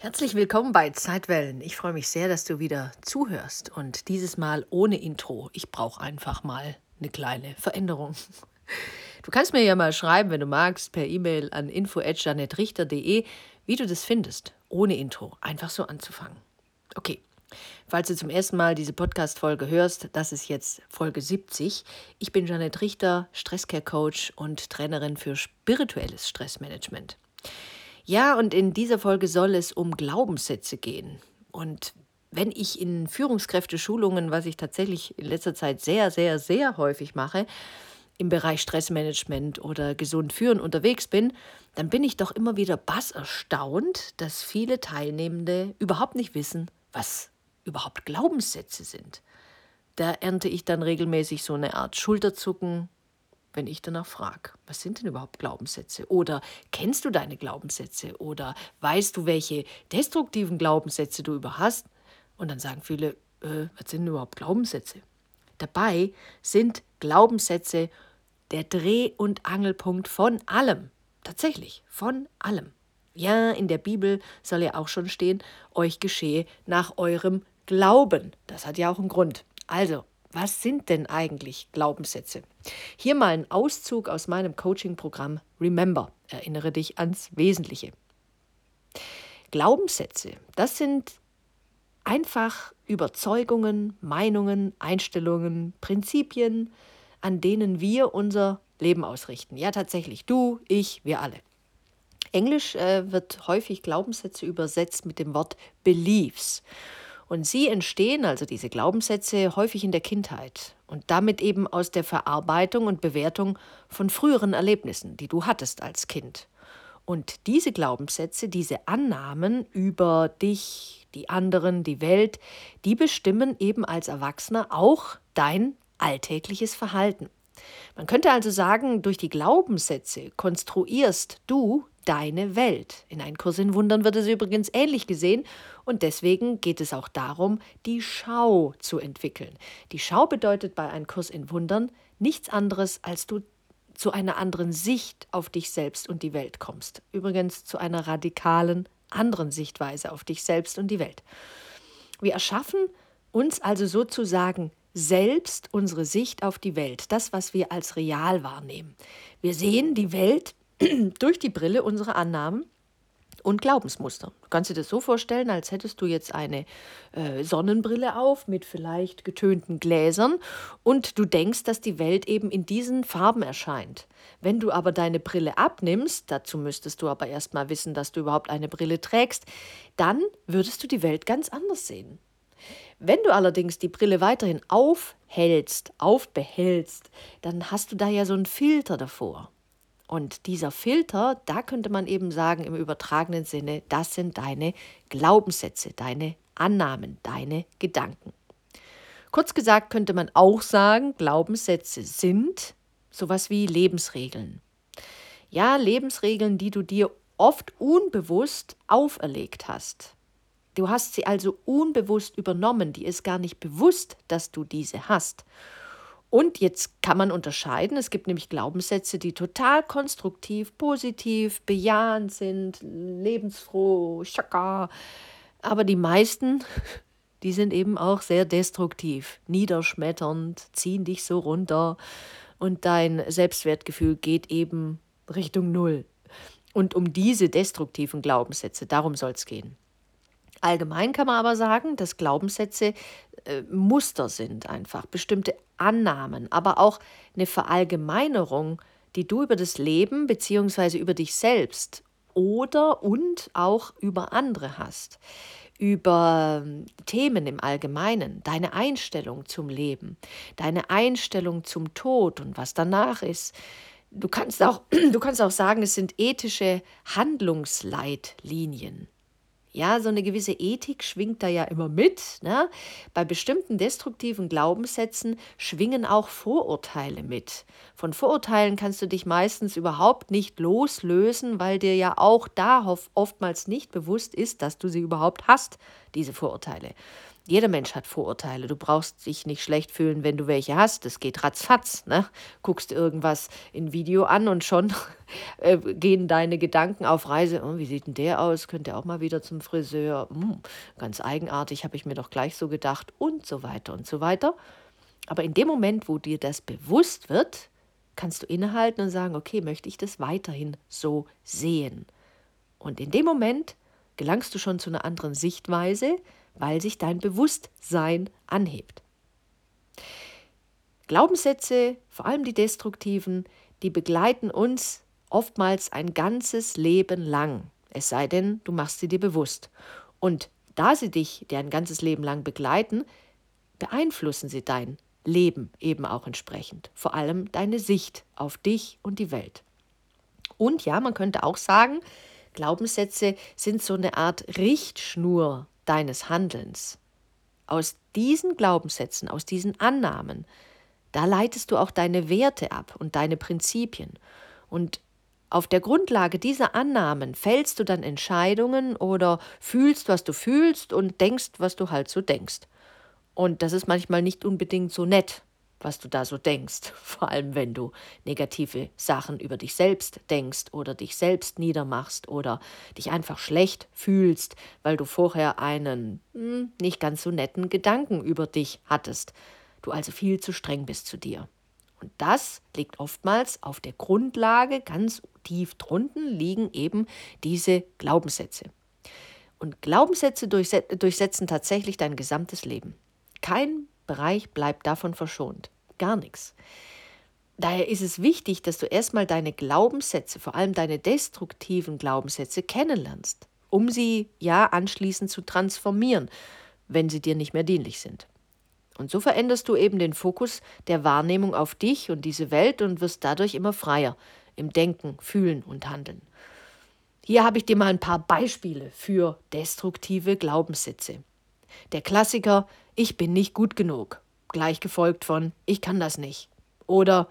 Herzlich willkommen bei Zeitwellen. Ich freue mich sehr, dass du wieder zuhörst und dieses Mal ohne Intro. Ich brauche einfach mal eine kleine Veränderung. Du kannst mir ja mal schreiben, wenn du magst, per E-Mail an info@janetrichter.de, wie du das findest, ohne Intro, einfach so anzufangen. Okay. Falls du zum ersten Mal diese Podcast-Folge hörst, das ist jetzt Folge 70. Ich bin Janet Richter, Stresscare-Coach und Trainerin für spirituelles Stressmanagement. Ja, und in dieser Folge soll es um Glaubenssätze gehen. Und wenn ich in Führungskräfte-Schulungen, was ich tatsächlich in letzter Zeit sehr, sehr, sehr häufig mache, im Bereich Stressmanagement oder gesund führen unterwegs bin, dann bin ich doch immer wieder bass erstaunt, dass viele Teilnehmende überhaupt nicht wissen, was überhaupt Glaubenssätze sind. Da ernte ich dann regelmäßig so eine Art Schulterzucken, wenn ich danach frage, was sind denn überhaupt Glaubenssätze? Oder kennst du deine Glaubenssätze? Oder weißt du, welche destruktiven Glaubenssätze du über hast? Und dann sagen viele, äh, was sind denn überhaupt Glaubenssätze? Dabei sind Glaubenssätze der Dreh- und Angelpunkt von allem. Tatsächlich, von allem. Ja, in der Bibel soll ja auch schon stehen, euch geschehe nach eurem Glauben. Das hat ja auch einen Grund. Also, was sind denn eigentlich Glaubenssätze? Hier mal ein Auszug aus meinem Coaching-Programm Remember. Erinnere dich ans Wesentliche. Glaubenssätze, das sind einfach Überzeugungen, Meinungen, Einstellungen, Prinzipien, an denen wir unser Leben ausrichten. Ja, tatsächlich, du, ich, wir alle. Englisch äh, wird häufig Glaubenssätze übersetzt mit dem Wort Beliefs. Und sie entstehen, also diese Glaubenssätze, häufig in der Kindheit und damit eben aus der Verarbeitung und Bewertung von früheren Erlebnissen, die du hattest als Kind. Und diese Glaubenssätze, diese Annahmen über dich, die anderen, die Welt, die bestimmen eben als Erwachsener auch dein alltägliches Verhalten. Man könnte also sagen, durch die Glaubenssätze konstruierst du deine Welt. In einem Kurs in Wundern wird es übrigens ähnlich gesehen und deswegen geht es auch darum, die Schau zu entwickeln. Die Schau bedeutet bei einem Kurs in Wundern nichts anderes, als du zu einer anderen Sicht auf dich selbst und die Welt kommst. Übrigens zu einer radikalen anderen Sichtweise auf dich selbst und die Welt. Wir erschaffen uns also sozusagen selbst unsere Sicht auf die Welt, das, was wir als real wahrnehmen. Wir sehen die Welt durch die Brille unserer Annahmen und Glaubensmuster. Du kannst dir das so vorstellen, als hättest du jetzt eine äh, Sonnenbrille auf mit vielleicht getönten Gläsern und du denkst, dass die Welt eben in diesen Farben erscheint. Wenn du aber deine Brille abnimmst, dazu müsstest du aber erst mal wissen, dass du überhaupt eine Brille trägst, dann würdest du die Welt ganz anders sehen. Wenn du allerdings die Brille weiterhin aufhältst, aufbehältst, dann hast du da ja so einen Filter davor. Und dieser Filter, da könnte man eben sagen im übertragenen Sinne, das sind deine Glaubenssätze, deine Annahmen, deine Gedanken. Kurz gesagt könnte man auch sagen, Glaubenssätze sind sowas wie Lebensregeln. Ja, Lebensregeln, die du dir oft unbewusst auferlegt hast. Du hast sie also unbewusst übernommen, die ist gar nicht bewusst, dass du diese hast. Und jetzt kann man unterscheiden, es gibt nämlich Glaubenssätze, die total konstruktiv, positiv, bejahend sind, lebensfroh, schaka. Aber die meisten, die sind eben auch sehr destruktiv, niederschmetternd, ziehen dich so runter und dein Selbstwertgefühl geht eben Richtung Null. Und um diese destruktiven Glaubenssätze, darum soll es gehen. Allgemein kann man aber sagen, dass Glaubenssätze äh, Muster sind einfach, bestimmte Annahmen, aber auch eine Verallgemeinerung, die du über das Leben bzw. über dich selbst oder und auch über andere hast, über ähm, Themen im Allgemeinen, deine Einstellung zum Leben, deine Einstellung zum Tod und was danach ist. Du kannst auch, du kannst auch sagen, es sind ethische Handlungsleitlinien. Ja, so eine gewisse Ethik schwingt da ja immer mit. Ne? Bei bestimmten destruktiven Glaubenssätzen schwingen auch Vorurteile mit. Von Vorurteilen kannst du dich meistens überhaupt nicht loslösen, weil dir ja auch da oftmals nicht bewusst ist, dass du sie überhaupt hast, diese Vorurteile. Jeder Mensch hat Vorurteile. Du brauchst dich nicht schlecht fühlen, wenn du welche hast. Das geht ratzfatz. Ne? Guckst irgendwas in Video an und schon äh, gehen deine Gedanken auf Reise. Oh, wie sieht denn der aus? Könnte auch mal wieder zum Friseur? Hm, ganz eigenartig, habe ich mir doch gleich so gedacht. Und so weiter und so weiter. Aber in dem Moment, wo dir das bewusst wird, kannst du innehalten und sagen, okay, möchte ich das weiterhin so sehen? Und in dem Moment gelangst du schon zu einer anderen Sichtweise, weil sich dein Bewusstsein anhebt. Glaubenssätze, vor allem die destruktiven, die begleiten uns oftmals ein ganzes Leben lang, es sei denn, du machst sie dir bewusst. Und da sie dich dein ganzes Leben lang begleiten, beeinflussen sie dein Leben eben auch entsprechend, vor allem deine Sicht auf dich und die Welt. Und ja, man könnte auch sagen, Glaubenssätze sind so eine Art Richtschnur deines Handelns. Aus diesen Glaubenssätzen, aus diesen Annahmen, da leitest du auch deine Werte ab und deine Prinzipien. Und auf der Grundlage dieser Annahmen fällst du dann Entscheidungen oder fühlst, was du fühlst und denkst, was du halt so denkst. Und das ist manchmal nicht unbedingt so nett, was du da so denkst, vor allem wenn du negative Sachen über dich selbst denkst oder dich selbst niedermachst oder dich einfach schlecht fühlst, weil du vorher einen hm, nicht ganz so netten Gedanken über dich hattest, du also viel zu streng bist zu dir. Und das liegt oftmals auf der Grundlage, ganz tief drunten liegen eben diese Glaubenssätze. Und Glaubenssätze durchsetzen tatsächlich dein gesamtes Leben. Kein Bereich bleibt davon verschont. Gar nichts. Daher ist es wichtig, dass du erstmal deine Glaubenssätze, vor allem deine destruktiven Glaubenssätze, kennenlernst, um sie ja anschließend zu transformieren, wenn sie dir nicht mehr dienlich sind. Und so veränderst du eben den Fokus der Wahrnehmung auf dich und diese Welt und wirst dadurch immer freier im Denken, Fühlen und Handeln. Hier habe ich dir mal ein paar Beispiele für destruktive Glaubenssätze. Der Klassiker, ich bin nicht gut genug, gleich gefolgt von ich kann das nicht. Oder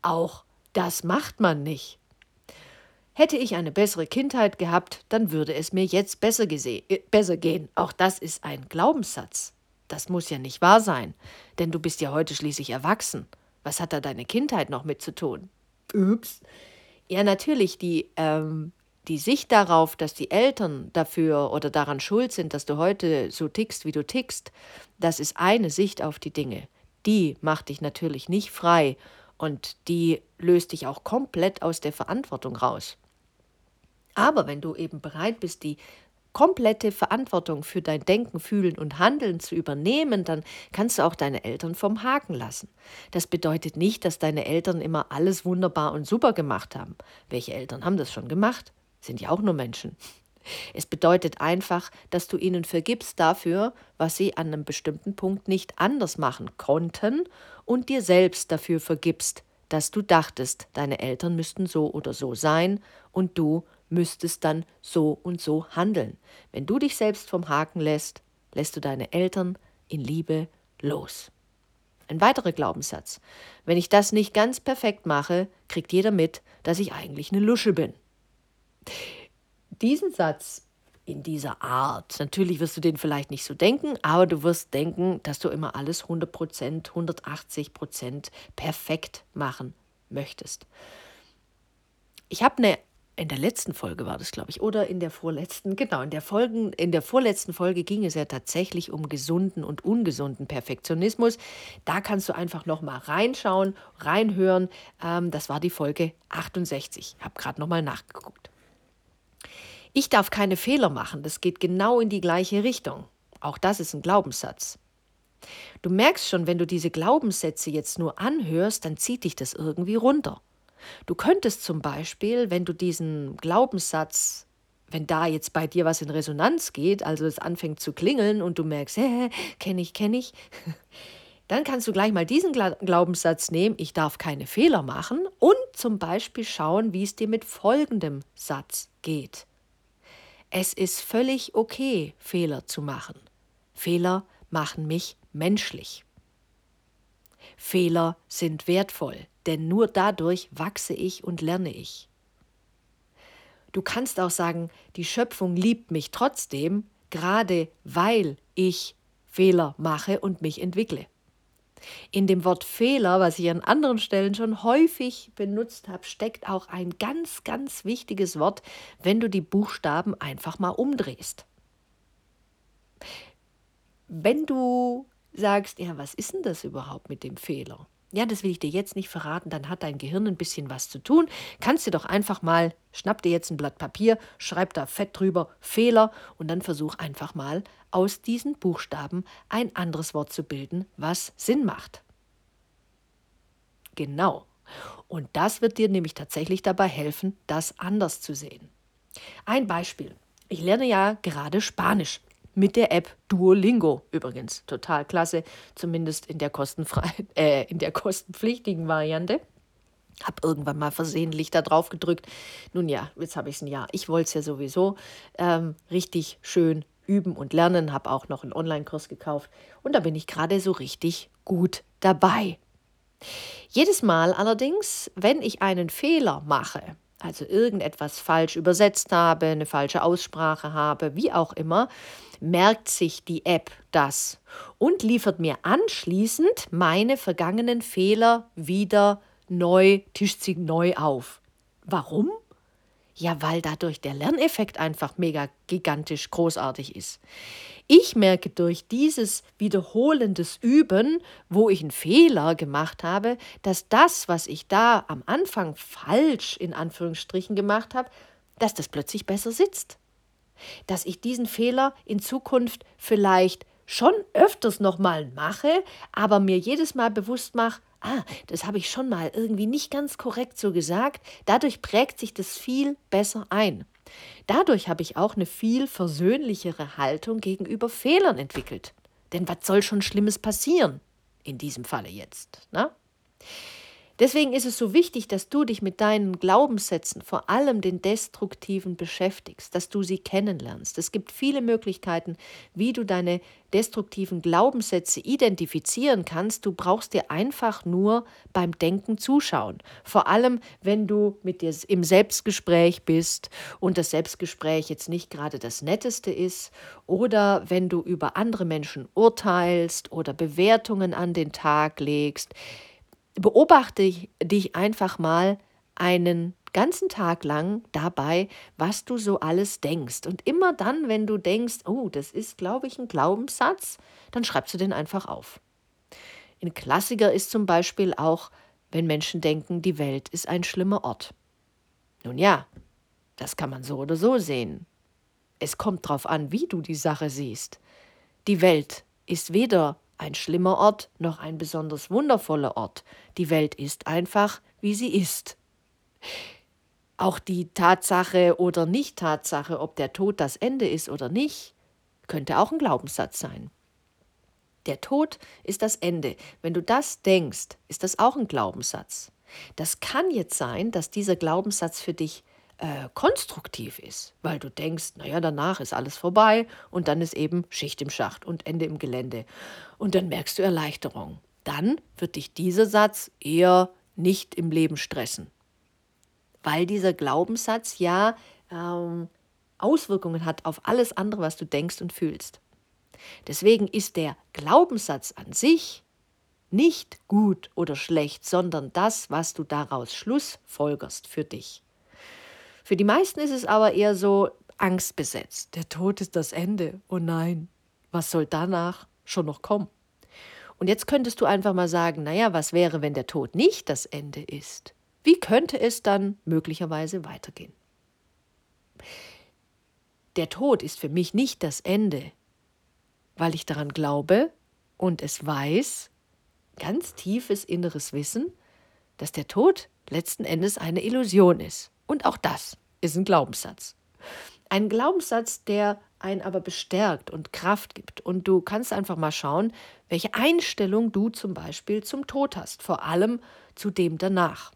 auch das macht man nicht. Hätte ich eine bessere Kindheit gehabt, dann würde es mir jetzt besser, äh, besser gehen. Auch das ist ein Glaubenssatz. Das muss ja nicht wahr sein, denn du bist ja heute schließlich erwachsen. Was hat da deine Kindheit noch mit zu tun? Ups. Ja, natürlich, die ähm, die Sicht darauf, dass die Eltern dafür oder daran schuld sind, dass du heute so tickst, wie du tickst, das ist eine Sicht auf die Dinge. Die macht dich natürlich nicht frei und die löst dich auch komplett aus der Verantwortung raus. Aber wenn du eben bereit bist, die komplette Verantwortung für dein Denken, Fühlen und Handeln zu übernehmen, dann kannst du auch deine Eltern vom Haken lassen. Das bedeutet nicht, dass deine Eltern immer alles wunderbar und super gemacht haben. Welche Eltern haben das schon gemacht? Sind ja auch nur Menschen. Es bedeutet einfach, dass du ihnen vergibst dafür, was sie an einem bestimmten Punkt nicht anders machen konnten und dir selbst dafür vergibst, dass du dachtest, deine Eltern müssten so oder so sein und du müsstest dann so und so handeln. Wenn du dich selbst vom Haken lässt, lässt du deine Eltern in Liebe los. Ein weiterer Glaubenssatz. Wenn ich das nicht ganz perfekt mache, kriegt jeder mit, dass ich eigentlich eine Lusche bin. Diesen Satz in dieser Art, natürlich wirst du den vielleicht nicht so denken, aber du wirst denken, dass du immer alles 100%, 180% perfekt machen möchtest. Ich habe eine in der letzten Folge war das, glaube ich, oder in der vorletzten, genau, in der, Folgen, in der vorletzten Folge ging es ja tatsächlich um gesunden und ungesunden Perfektionismus. Da kannst du einfach nochmal reinschauen, reinhören. Ähm, das war die Folge 68. Ich habe gerade nochmal nachgeguckt. Ich darf keine Fehler machen, das geht genau in die gleiche Richtung. Auch das ist ein Glaubenssatz. Du merkst schon, wenn du diese Glaubenssätze jetzt nur anhörst, dann zieht dich das irgendwie runter. Du könntest zum Beispiel, wenn du diesen Glaubenssatz, wenn da jetzt bei dir was in Resonanz geht, also es anfängt zu klingeln und du merkst, hä, kenne ich, kenne ich, dann kannst du gleich mal diesen Glaubenssatz nehmen, ich darf keine Fehler machen und zum Beispiel schauen, wie es dir mit folgendem Satz geht. Es ist völlig okay, Fehler zu machen. Fehler machen mich menschlich. Fehler sind wertvoll, denn nur dadurch wachse ich und lerne ich. Du kannst auch sagen, die Schöpfung liebt mich trotzdem, gerade weil ich Fehler mache und mich entwickle. In dem Wort Fehler, was ich an anderen Stellen schon häufig benutzt habe, steckt auch ein ganz, ganz wichtiges Wort, wenn du die Buchstaben einfach mal umdrehst. Wenn du sagst, ja, was ist denn das überhaupt mit dem Fehler? Ja, das will ich dir jetzt nicht verraten, dann hat dein Gehirn ein bisschen was zu tun. Kannst du doch einfach mal, schnapp dir jetzt ein Blatt Papier, schreib da fett drüber Fehler und dann versuch einfach mal aus diesen Buchstaben ein anderes Wort zu bilden, was Sinn macht. Genau. Und das wird dir nämlich tatsächlich dabei helfen, das anders zu sehen. Ein Beispiel. Ich lerne ja gerade Spanisch mit der App Duolingo übrigens. Total klasse, zumindest in der, kostenfreien, äh, in der kostenpflichtigen Variante. Hab irgendwann mal versehentlich da drauf gedrückt. Nun ja, jetzt habe ich es ein Jahr. Ich wollte es ja sowieso ähm, richtig schön üben und lernen. Habe auch noch einen Online-Kurs gekauft und da bin ich gerade so richtig gut dabei. Jedes Mal allerdings, wenn ich einen Fehler mache, also irgendetwas falsch übersetzt habe, eine falsche Aussprache habe, wie auch immer, merkt sich die App das und liefert mir anschließend meine vergangenen Fehler wieder neu, tischt sie neu auf. Warum? Ja, weil dadurch der Lerneffekt einfach mega gigantisch großartig ist. Ich merke durch dieses wiederholendes Üben, wo ich einen Fehler gemacht habe, dass das, was ich da am Anfang falsch in Anführungsstrichen gemacht habe, dass das plötzlich besser sitzt. Dass ich diesen Fehler in Zukunft vielleicht schon öfters nochmal mache, aber mir jedes Mal bewusst mache, ah, das habe ich schon mal irgendwie nicht ganz korrekt so gesagt. Dadurch prägt sich das viel besser ein. Dadurch habe ich auch eine viel versöhnlichere Haltung gegenüber Fehlern entwickelt. Denn was soll schon Schlimmes passieren? In diesem Falle jetzt. Ne? Deswegen ist es so wichtig, dass du dich mit deinen Glaubenssätzen, vor allem den destruktiven, beschäftigst, dass du sie kennenlernst. Es gibt viele Möglichkeiten, wie du deine destruktiven Glaubenssätze identifizieren kannst. Du brauchst dir einfach nur beim Denken zuschauen. Vor allem, wenn du mit dir im Selbstgespräch bist und das Selbstgespräch jetzt nicht gerade das Netteste ist oder wenn du über andere Menschen urteilst oder Bewertungen an den Tag legst beobachte dich einfach mal einen ganzen Tag lang dabei, was du so alles denkst. Und immer dann, wenn du denkst, oh, das ist, glaube ich, ein Glaubenssatz, dann schreibst du den einfach auf. Ein Klassiker ist zum Beispiel auch, wenn Menschen denken, die Welt ist ein schlimmer Ort. Nun ja, das kann man so oder so sehen. Es kommt darauf an, wie du die Sache siehst. Die Welt ist weder ein schlimmer Ort noch ein besonders wundervoller Ort. Die Welt ist einfach, wie sie ist. Auch die Tatsache oder Nicht-Tatsache, ob der Tod das Ende ist oder nicht, könnte auch ein Glaubenssatz sein. Der Tod ist das Ende. Wenn du das denkst, ist das auch ein Glaubenssatz. Das kann jetzt sein, dass dieser Glaubenssatz für dich äh, konstruktiv ist, weil du denkst, naja, danach ist alles vorbei und dann ist eben Schicht im Schacht und Ende im Gelände. Und dann merkst du Erleichterung. Dann wird dich dieser Satz eher nicht im Leben stressen, weil dieser Glaubenssatz ja ähm, Auswirkungen hat auf alles andere, was du denkst und fühlst. Deswegen ist der Glaubenssatz an sich nicht gut oder schlecht, sondern das, was du daraus schlussfolgerst für dich. Für die meisten ist es aber eher so angstbesetzt. Der Tod ist das Ende. Oh nein, was soll danach schon noch kommen? Und jetzt könntest du einfach mal sagen, naja, was wäre, wenn der Tod nicht das Ende ist? Wie könnte es dann möglicherweise weitergehen? Der Tod ist für mich nicht das Ende, weil ich daran glaube und es weiß, ganz tiefes inneres Wissen, dass der Tod letzten Endes eine Illusion ist. Und auch das ist ein Glaubenssatz. Ein Glaubenssatz, der einen aber bestärkt und Kraft gibt. Und du kannst einfach mal schauen, welche Einstellung du zum Beispiel zum Tod hast, vor allem zu dem danach.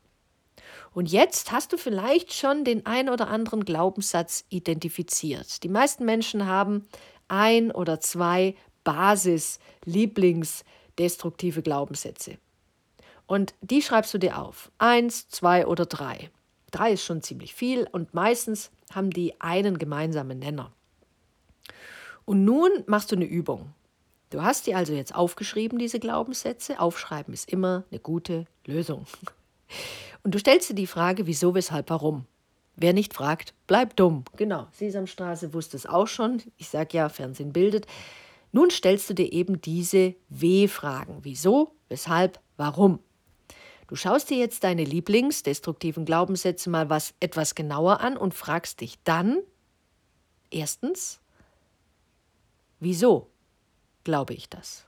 Und jetzt hast du vielleicht schon den ein oder anderen Glaubenssatz identifiziert. Die meisten Menschen haben ein oder zwei Basis-Lieblings-destruktive Glaubenssätze. Und die schreibst du dir auf. Eins, zwei oder drei. Drei ist schon ziemlich viel und meistens haben die einen gemeinsamen Nenner. Und nun machst du eine Übung. Du hast die also jetzt aufgeschrieben, diese Glaubenssätze. Aufschreiben ist immer eine gute Lösung. Und du stellst dir die Frage, wieso, weshalb, warum. Wer nicht fragt, bleibt dumm. Genau, Sesamstraße wusste es auch schon. Ich sage ja, Fernsehen bildet. Nun stellst du dir eben diese W-Fragen. Wieso, weshalb, warum. Du schaust dir jetzt deine Lieblingsdestruktiven Glaubenssätze mal was etwas genauer an und fragst dich dann erstens, wieso glaube ich das?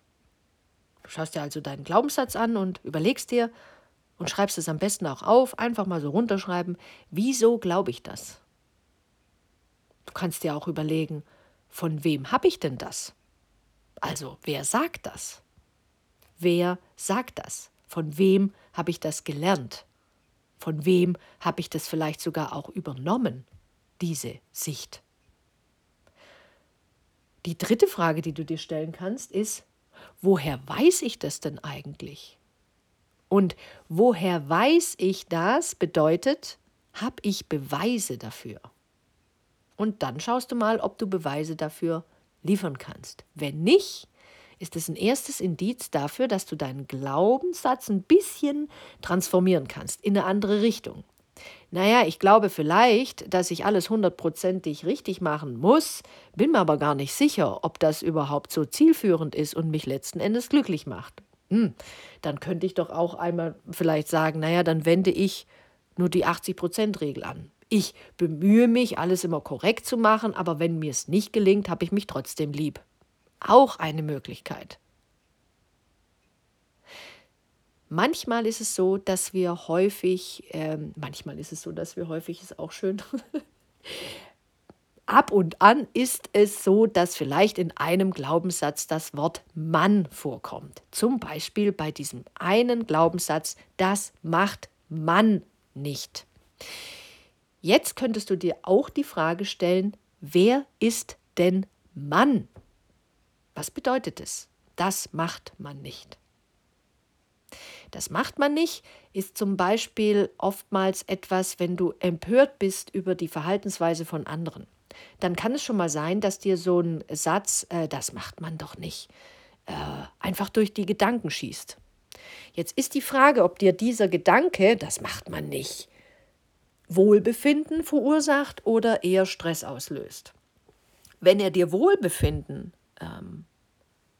Du schaust dir also deinen Glaubenssatz an und überlegst dir und schreibst es am besten auch auf, einfach mal so runterschreiben, wieso glaube ich das? Du kannst dir auch überlegen, von wem habe ich denn das? Also, wer sagt das? Wer sagt das? Von wem habe ich das gelernt? Von wem habe ich das vielleicht sogar auch übernommen, diese Sicht? Die dritte Frage, die du dir stellen kannst, ist, woher weiß ich das denn eigentlich? Und woher weiß ich das bedeutet, habe ich Beweise dafür? Und dann schaust du mal, ob du Beweise dafür liefern kannst. Wenn nicht, ist es ein erstes Indiz dafür, dass du deinen Glaubenssatz ein bisschen transformieren kannst in eine andere Richtung. Naja, ich glaube vielleicht, dass ich alles hundertprozentig richtig machen muss, bin mir aber gar nicht sicher, ob das überhaupt so zielführend ist und mich letzten Endes glücklich macht. Hm, dann könnte ich doch auch einmal vielleicht sagen, naja, dann wende ich nur die 80-Prozent-Regel an. Ich bemühe mich, alles immer korrekt zu machen, aber wenn mir es nicht gelingt, habe ich mich trotzdem lieb auch eine Möglichkeit. Manchmal ist es so, dass wir häufig, äh, manchmal ist es so, dass wir häufig, ist auch schön, ab und an ist es so, dass vielleicht in einem Glaubenssatz das Wort Mann vorkommt. Zum Beispiel bei diesem einen Glaubenssatz, das macht Mann nicht. Jetzt könntest du dir auch die Frage stellen, wer ist denn Mann? Was bedeutet es? Das macht man nicht. Das macht man nicht, ist zum Beispiel oftmals etwas, wenn du empört bist über die Verhaltensweise von anderen. Dann kann es schon mal sein, dass dir so ein Satz, äh, das macht man doch nicht, äh, einfach durch die Gedanken schießt. Jetzt ist die Frage, ob dir dieser Gedanke, das macht man nicht, Wohlbefinden verursacht oder eher Stress auslöst. Wenn er dir Wohlbefinden ähm,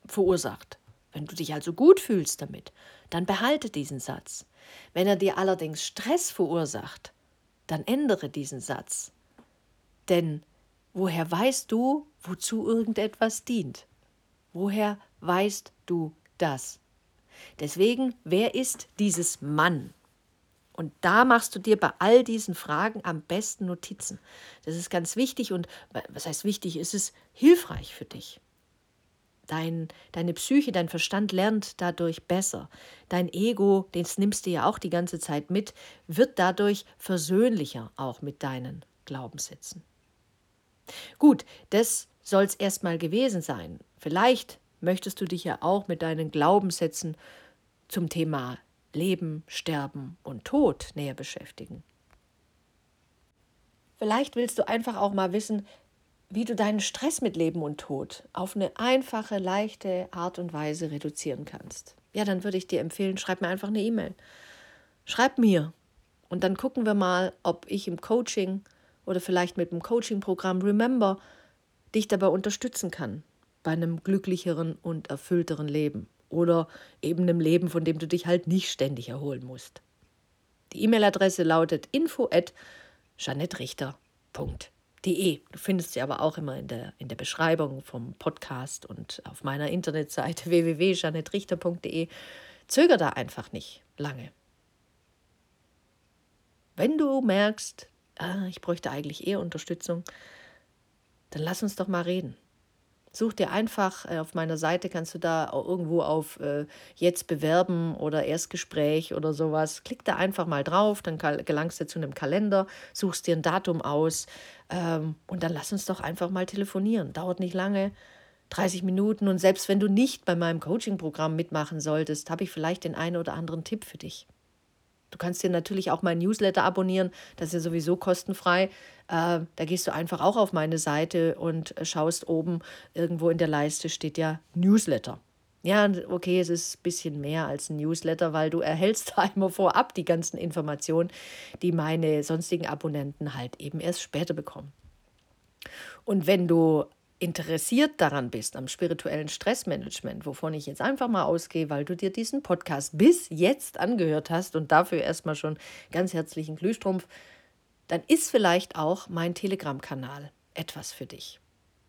verursacht. Wenn du dich also gut fühlst damit, dann behalte diesen Satz. Wenn er dir allerdings Stress verursacht, dann ändere diesen Satz. Denn woher weißt du, wozu irgendetwas dient? Woher weißt du das? Deswegen, wer ist dieses Mann? Und da machst du dir bei all diesen Fragen am besten Notizen. Das ist ganz wichtig und was heißt wichtig, ist es hilfreich für dich. Dein, deine Psyche, dein Verstand lernt dadurch besser. Dein Ego, den nimmst du ja auch die ganze Zeit mit, wird dadurch versöhnlicher auch mit deinen Glaubenssätzen. Gut, das soll es erstmal gewesen sein. Vielleicht möchtest du dich ja auch mit deinen Glaubenssätzen zum Thema Leben, Sterben und Tod näher beschäftigen. Vielleicht willst du einfach auch mal wissen, wie du deinen Stress mit Leben und Tod auf eine einfache, leichte Art und Weise reduzieren kannst. Ja, dann würde ich dir empfehlen, schreib mir einfach eine E-Mail. Schreib mir und dann gucken wir mal, ob ich im Coaching oder vielleicht mit dem Coaching-Programm Remember dich dabei unterstützen kann bei einem glücklicheren und erfüllteren Leben oder eben einem Leben, von dem du dich halt nicht ständig erholen musst. Die E-Mail-Adresse lautet info at janettrichter.de www.janettrichter.de. Du findest sie aber auch immer in der, in der Beschreibung vom Podcast und auf meiner Internetseite www.janettrichter.de. Zöger da einfach nicht lange. Wenn du merkst, ah, ich bräuchte eigentlich eher Unterstützung, dann lass uns doch mal reden. Such dir einfach äh, auf meiner Seite, kannst du da irgendwo auf äh, Jetzt bewerben oder Erstgespräch oder sowas. Klick da einfach mal drauf, dann gelangst du zu einem Kalender, suchst dir ein Datum aus ähm, und dann lass uns doch einfach mal telefonieren. Dauert nicht lange. 30 Minuten und selbst wenn du nicht bei meinem Coaching-Programm mitmachen solltest, habe ich vielleicht den einen oder anderen Tipp für dich. Du kannst dir natürlich auch mein Newsletter abonnieren, das ist ja sowieso kostenfrei. Äh, da gehst du einfach auch auf meine Seite und schaust oben irgendwo in der Leiste steht ja Newsletter. Ja, okay, es ist ein bisschen mehr als ein Newsletter, weil du erhältst da immer vorab die ganzen Informationen, die meine sonstigen Abonnenten halt eben erst später bekommen. Und wenn du interessiert daran bist, am spirituellen Stressmanagement, wovon ich jetzt einfach mal ausgehe, weil du dir diesen Podcast bis jetzt angehört hast und dafür erstmal schon ganz herzlichen Glühstrumpf, dann ist vielleicht auch mein Telegram-Kanal etwas für dich.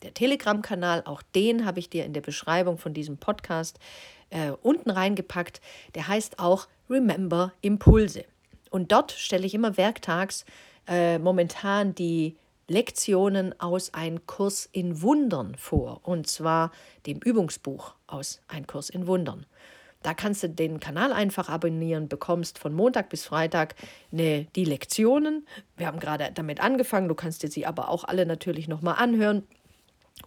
Der Telegram-Kanal, auch den habe ich dir in der Beschreibung von diesem Podcast äh, unten reingepackt. Der heißt auch Remember Impulse. Und dort stelle ich immer werktags äh, momentan die Lektionen aus Ein Kurs in Wundern vor. Und zwar dem Übungsbuch aus Ein Kurs in Wundern. Da kannst du den Kanal einfach abonnieren, bekommst von Montag bis Freitag eine, die Lektionen. Wir haben gerade damit angefangen, du kannst dir sie aber auch alle natürlich nochmal anhören.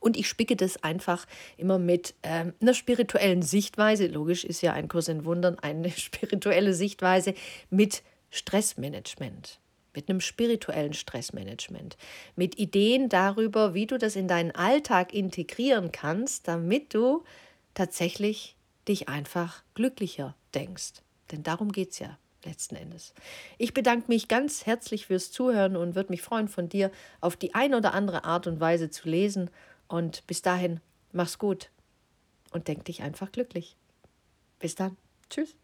Und ich spicke das einfach immer mit ähm, einer spirituellen Sichtweise. Logisch ist ja ein Kurs in Wundern eine spirituelle Sichtweise mit Stressmanagement, mit einem spirituellen Stressmanagement, mit Ideen darüber, wie du das in deinen Alltag integrieren kannst, damit du tatsächlich dich einfach glücklicher denkst. Denn darum geht es ja letzten Endes. Ich bedanke mich ganz herzlich fürs Zuhören und würde mich freuen, von dir auf die eine oder andere Art und Weise zu lesen und bis dahin, mach's gut und denk dich einfach glücklich. Bis dann. Tschüss.